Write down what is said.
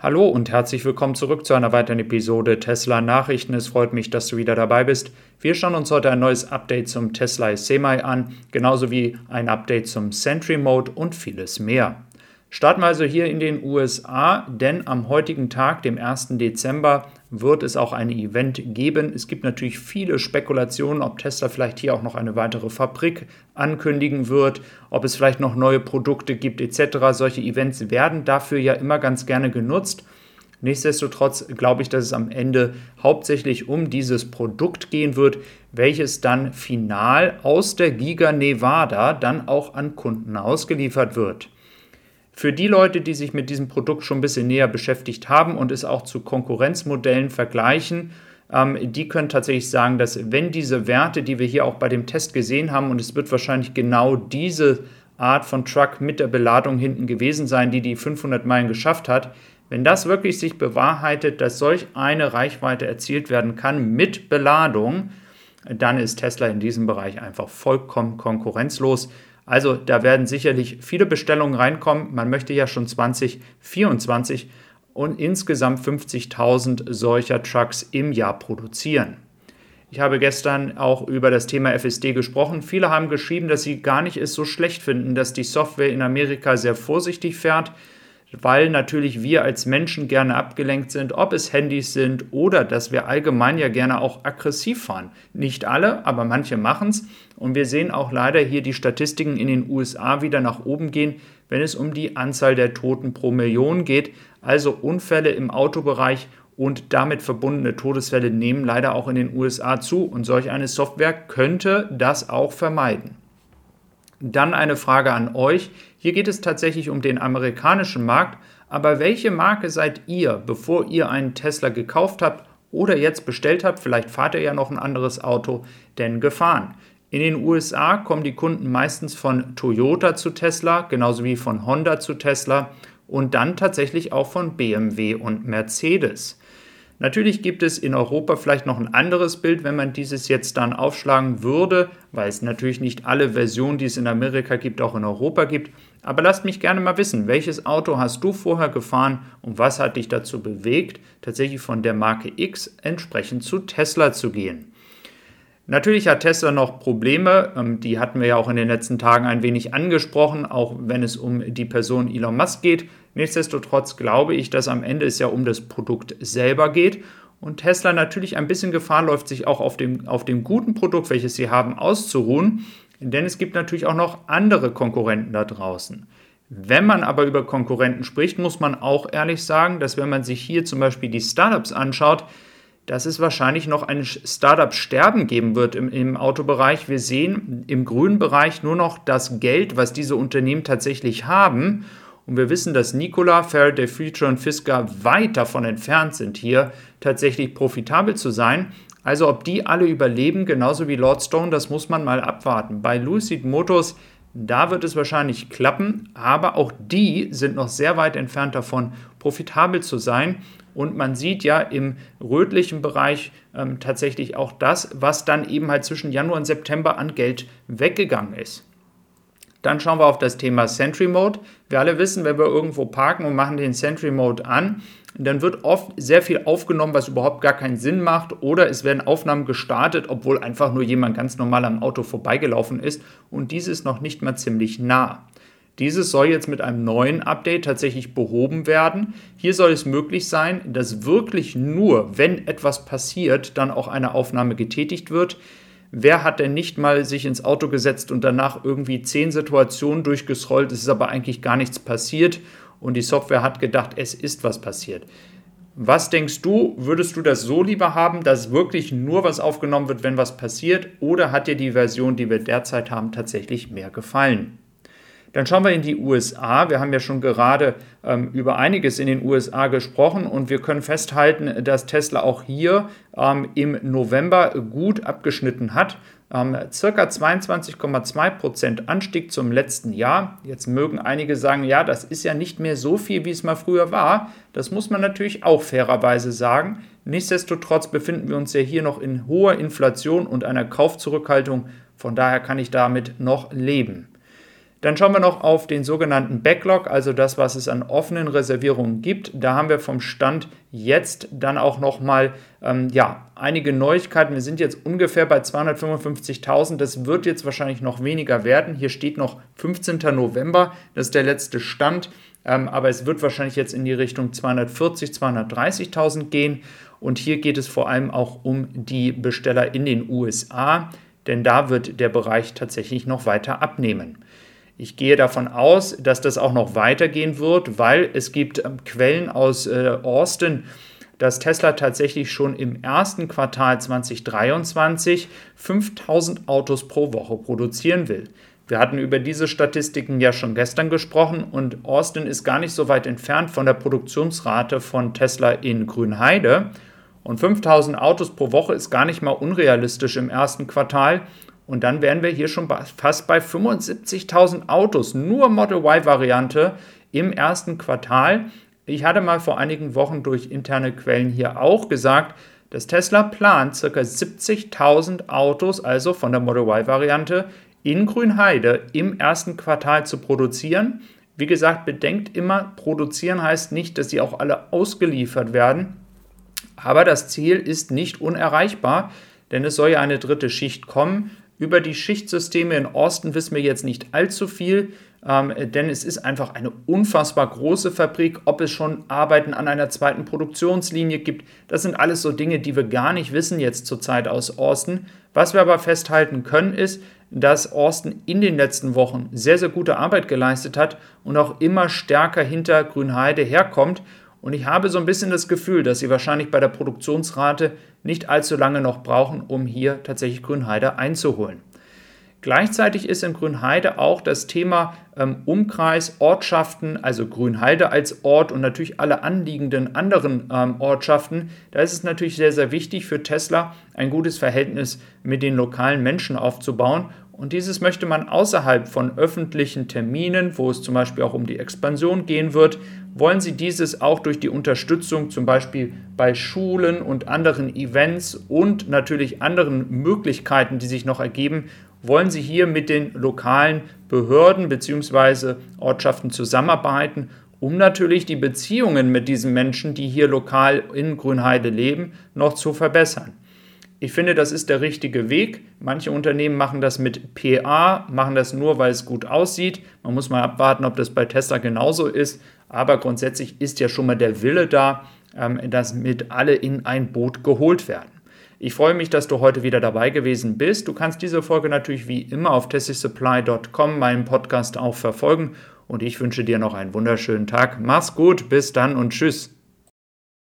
Hallo und herzlich willkommen zurück zu einer weiteren Episode Tesla Nachrichten. Es freut mich, dass du wieder dabei bist. Wir schauen uns heute ein neues Update zum Tesla Semi an, genauso wie ein Update zum Sentry Mode und vieles mehr. Starten wir also hier in den USA, denn am heutigen Tag, dem 1. Dezember, wird es auch ein Event geben. Es gibt natürlich viele Spekulationen, ob Tesla vielleicht hier auch noch eine weitere Fabrik ankündigen wird, ob es vielleicht noch neue Produkte gibt etc. Solche Events werden dafür ja immer ganz gerne genutzt. Nichtsdestotrotz glaube ich, dass es am Ende hauptsächlich um dieses Produkt gehen wird, welches dann final aus der Giga Nevada dann auch an Kunden ausgeliefert wird. Für die Leute, die sich mit diesem Produkt schon ein bisschen näher beschäftigt haben und es auch zu Konkurrenzmodellen vergleichen, ähm, die können tatsächlich sagen, dass wenn diese Werte, die wir hier auch bei dem Test gesehen haben, und es wird wahrscheinlich genau diese Art von Truck mit der Beladung hinten gewesen sein, die die 500 Meilen geschafft hat, wenn das wirklich sich bewahrheitet, dass solch eine Reichweite erzielt werden kann mit Beladung, dann ist Tesla in diesem Bereich einfach vollkommen konkurrenzlos. Also da werden sicherlich viele Bestellungen reinkommen. Man möchte ja schon 2024 und insgesamt 50.000 solcher Trucks im Jahr produzieren. Ich habe gestern auch über das Thema FSD gesprochen. Viele haben geschrieben, dass sie gar nicht es so schlecht finden, dass die Software in Amerika sehr vorsichtig fährt weil natürlich wir als Menschen gerne abgelenkt sind, ob es Handys sind oder dass wir allgemein ja gerne auch aggressiv fahren. Nicht alle, aber manche machen es. Und wir sehen auch leider hier die Statistiken in den USA wieder nach oben gehen, wenn es um die Anzahl der Toten pro Million geht. Also Unfälle im Autobereich und damit verbundene Todesfälle nehmen leider auch in den USA zu. Und solch eine Software könnte das auch vermeiden. Dann eine Frage an euch. Hier geht es tatsächlich um den amerikanischen Markt, aber welche Marke seid ihr, bevor ihr einen Tesla gekauft habt oder jetzt bestellt habt, vielleicht fahrt ihr ja noch ein anderes Auto, denn gefahren? In den USA kommen die Kunden meistens von Toyota zu Tesla, genauso wie von Honda zu Tesla und dann tatsächlich auch von BMW und Mercedes. Natürlich gibt es in Europa vielleicht noch ein anderes Bild, wenn man dieses jetzt dann aufschlagen würde, weil es natürlich nicht alle Versionen, die es in Amerika gibt, auch in Europa gibt. Aber lasst mich gerne mal wissen, welches Auto hast du vorher gefahren und was hat dich dazu bewegt, tatsächlich von der Marke X entsprechend zu Tesla zu gehen. Natürlich hat Tesla noch Probleme, ähm, die hatten wir ja auch in den letzten Tagen ein wenig angesprochen, auch wenn es um die Person Elon Musk geht. Nichtsdestotrotz glaube ich, dass am Ende es ja um das Produkt selber geht und Tesla natürlich ein bisschen Gefahr läuft, sich auch auf dem, auf dem guten Produkt, welches sie haben, auszuruhen, denn es gibt natürlich auch noch andere Konkurrenten da draußen. Wenn man aber über Konkurrenten spricht, muss man auch ehrlich sagen, dass wenn man sich hier zum Beispiel die Startups anschaut, dass es wahrscheinlich noch ein Startup-Sterben geben wird im, im, Autobereich. Wir sehen im grünen Bereich nur noch das Geld, was diese Unternehmen tatsächlich haben. Und wir wissen, dass Nikola, Faraday Future und Fisker weit davon entfernt sind, hier tatsächlich profitabel zu sein. Also ob die alle überleben, genauso wie Lordstone, das muss man mal abwarten. Bei Lucid Motors, da wird es wahrscheinlich klappen, aber auch die sind noch sehr weit entfernt davon, profitabel zu sein. Und man sieht ja im rötlichen Bereich ähm, tatsächlich auch das, was dann eben halt zwischen Januar und September an Geld weggegangen ist. Dann schauen wir auf das Thema Sentry Mode. Wir alle wissen, wenn wir irgendwo parken und machen den Sentry Mode an, dann wird oft sehr viel aufgenommen, was überhaupt gar keinen Sinn macht. Oder es werden Aufnahmen gestartet, obwohl einfach nur jemand ganz normal am Auto vorbeigelaufen ist. Und dies ist noch nicht mal ziemlich nah. Dieses soll jetzt mit einem neuen Update tatsächlich behoben werden. Hier soll es möglich sein, dass wirklich nur, wenn etwas passiert, dann auch eine Aufnahme getätigt wird. Wer hat denn nicht mal sich ins Auto gesetzt und danach irgendwie zehn Situationen durchgescrollt, es ist aber eigentlich gar nichts passiert und die Software hat gedacht, es ist was passiert. Was denkst du, würdest du das so lieber haben, dass wirklich nur was aufgenommen wird, wenn was passiert, oder hat dir die Version, die wir derzeit haben, tatsächlich mehr gefallen? Dann schauen wir in die USA. Wir haben ja schon gerade ähm, über einiges in den USA gesprochen und wir können festhalten, dass Tesla auch hier ähm, im November gut abgeschnitten hat. Ähm, circa 22,2% Anstieg zum letzten Jahr. Jetzt mögen einige sagen, ja, das ist ja nicht mehr so viel, wie es mal früher war. Das muss man natürlich auch fairerweise sagen. Nichtsdestotrotz befinden wir uns ja hier noch in hoher Inflation und einer Kaufzurückhaltung. Von daher kann ich damit noch leben. Dann schauen wir noch auf den sogenannten Backlog, also das, was es an offenen Reservierungen gibt. Da haben wir vom Stand jetzt dann auch nochmal ähm, ja, einige Neuigkeiten. Wir sind jetzt ungefähr bei 255.000. Das wird jetzt wahrscheinlich noch weniger werden. Hier steht noch 15. November, das ist der letzte Stand. Ähm, aber es wird wahrscheinlich jetzt in die Richtung 240.000, 230.000 gehen. Und hier geht es vor allem auch um die Besteller in den USA, denn da wird der Bereich tatsächlich noch weiter abnehmen. Ich gehe davon aus, dass das auch noch weitergehen wird, weil es gibt ähm, Quellen aus äh, Austin, dass Tesla tatsächlich schon im ersten Quartal 2023 5000 Autos pro Woche produzieren will. Wir hatten über diese Statistiken ja schon gestern gesprochen und Austin ist gar nicht so weit entfernt von der Produktionsrate von Tesla in Grünheide. Und 5000 Autos pro Woche ist gar nicht mal unrealistisch im ersten Quartal. Und dann wären wir hier schon fast bei 75.000 Autos, nur Model Y-Variante im ersten Quartal. Ich hatte mal vor einigen Wochen durch interne Quellen hier auch gesagt, dass Tesla plant, ca. 70.000 Autos, also von der Model Y-Variante, in Grünheide im ersten Quartal zu produzieren. Wie gesagt, bedenkt immer, produzieren heißt nicht, dass sie auch alle ausgeliefert werden. Aber das Ziel ist nicht unerreichbar, denn es soll ja eine dritte Schicht kommen. Über die Schichtsysteme in Austin wissen wir jetzt nicht allzu viel, ähm, denn es ist einfach eine unfassbar große Fabrik. Ob es schon Arbeiten an einer zweiten Produktionslinie gibt, das sind alles so Dinge, die wir gar nicht wissen jetzt zurzeit aus Austin. Was wir aber festhalten können, ist, dass Austin in den letzten Wochen sehr, sehr gute Arbeit geleistet hat und auch immer stärker hinter Grünheide herkommt. Und ich habe so ein bisschen das Gefühl, dass sie wahrscheinlich bei der Produktionsrate nicht allzu lange noch brauchen, um hier tatsächlich Grünheide einzuholen. Gleichzeitig ist in Grünheide auch das Thema ähm, Umkreis, Ortschaften, also Grünheide als Ort und natürlich alle anliegenden anderen ähm, Ortschaften. Da ist es natürlich sehr, sehr wichtig für Tesla, ein gutes Verhältnis mit den lokalen Menschen aufzubauen. Und dieses möchte man außerhalb von öffentlichen Terminen, wo es zum Beispiel auch um die Expansion gehen wird, wollen sie dieses auch durch die Unterstützung zum Beispiel bei Schulen und anderen Events und natürlich anderen Möglichkeiten, die sich noch ergeben, wollen sie hier mit den lokalen Behörden bzw. Ortschaften zusammenarbeiten, um natürlich die Beziehungen mit diesen Menschen, die hier lokal in Grünheide leben, noch zu verbessern. Ich finde, das ist der richtige Weg. Manche Unternehmen machen das mit PA, machen das nur, weil es gut aussieht. Man muss mal abwarten, ob das bei Tesla genauso ist. Aber grundsätzlich ist ja schon mal der Wille da, ähm, dass mit alle in ein Boot geholt werden. Ich freue mich, dass du heute wieder dabei gewesen bist. Du kannst diese Folge natürlich wie immer auf tessisupply.com, meinen Podcast auch verfolgen. Und ich wünsche dir noch einen wunderschönen Tag. Mach's gut, bis dann und tschüss.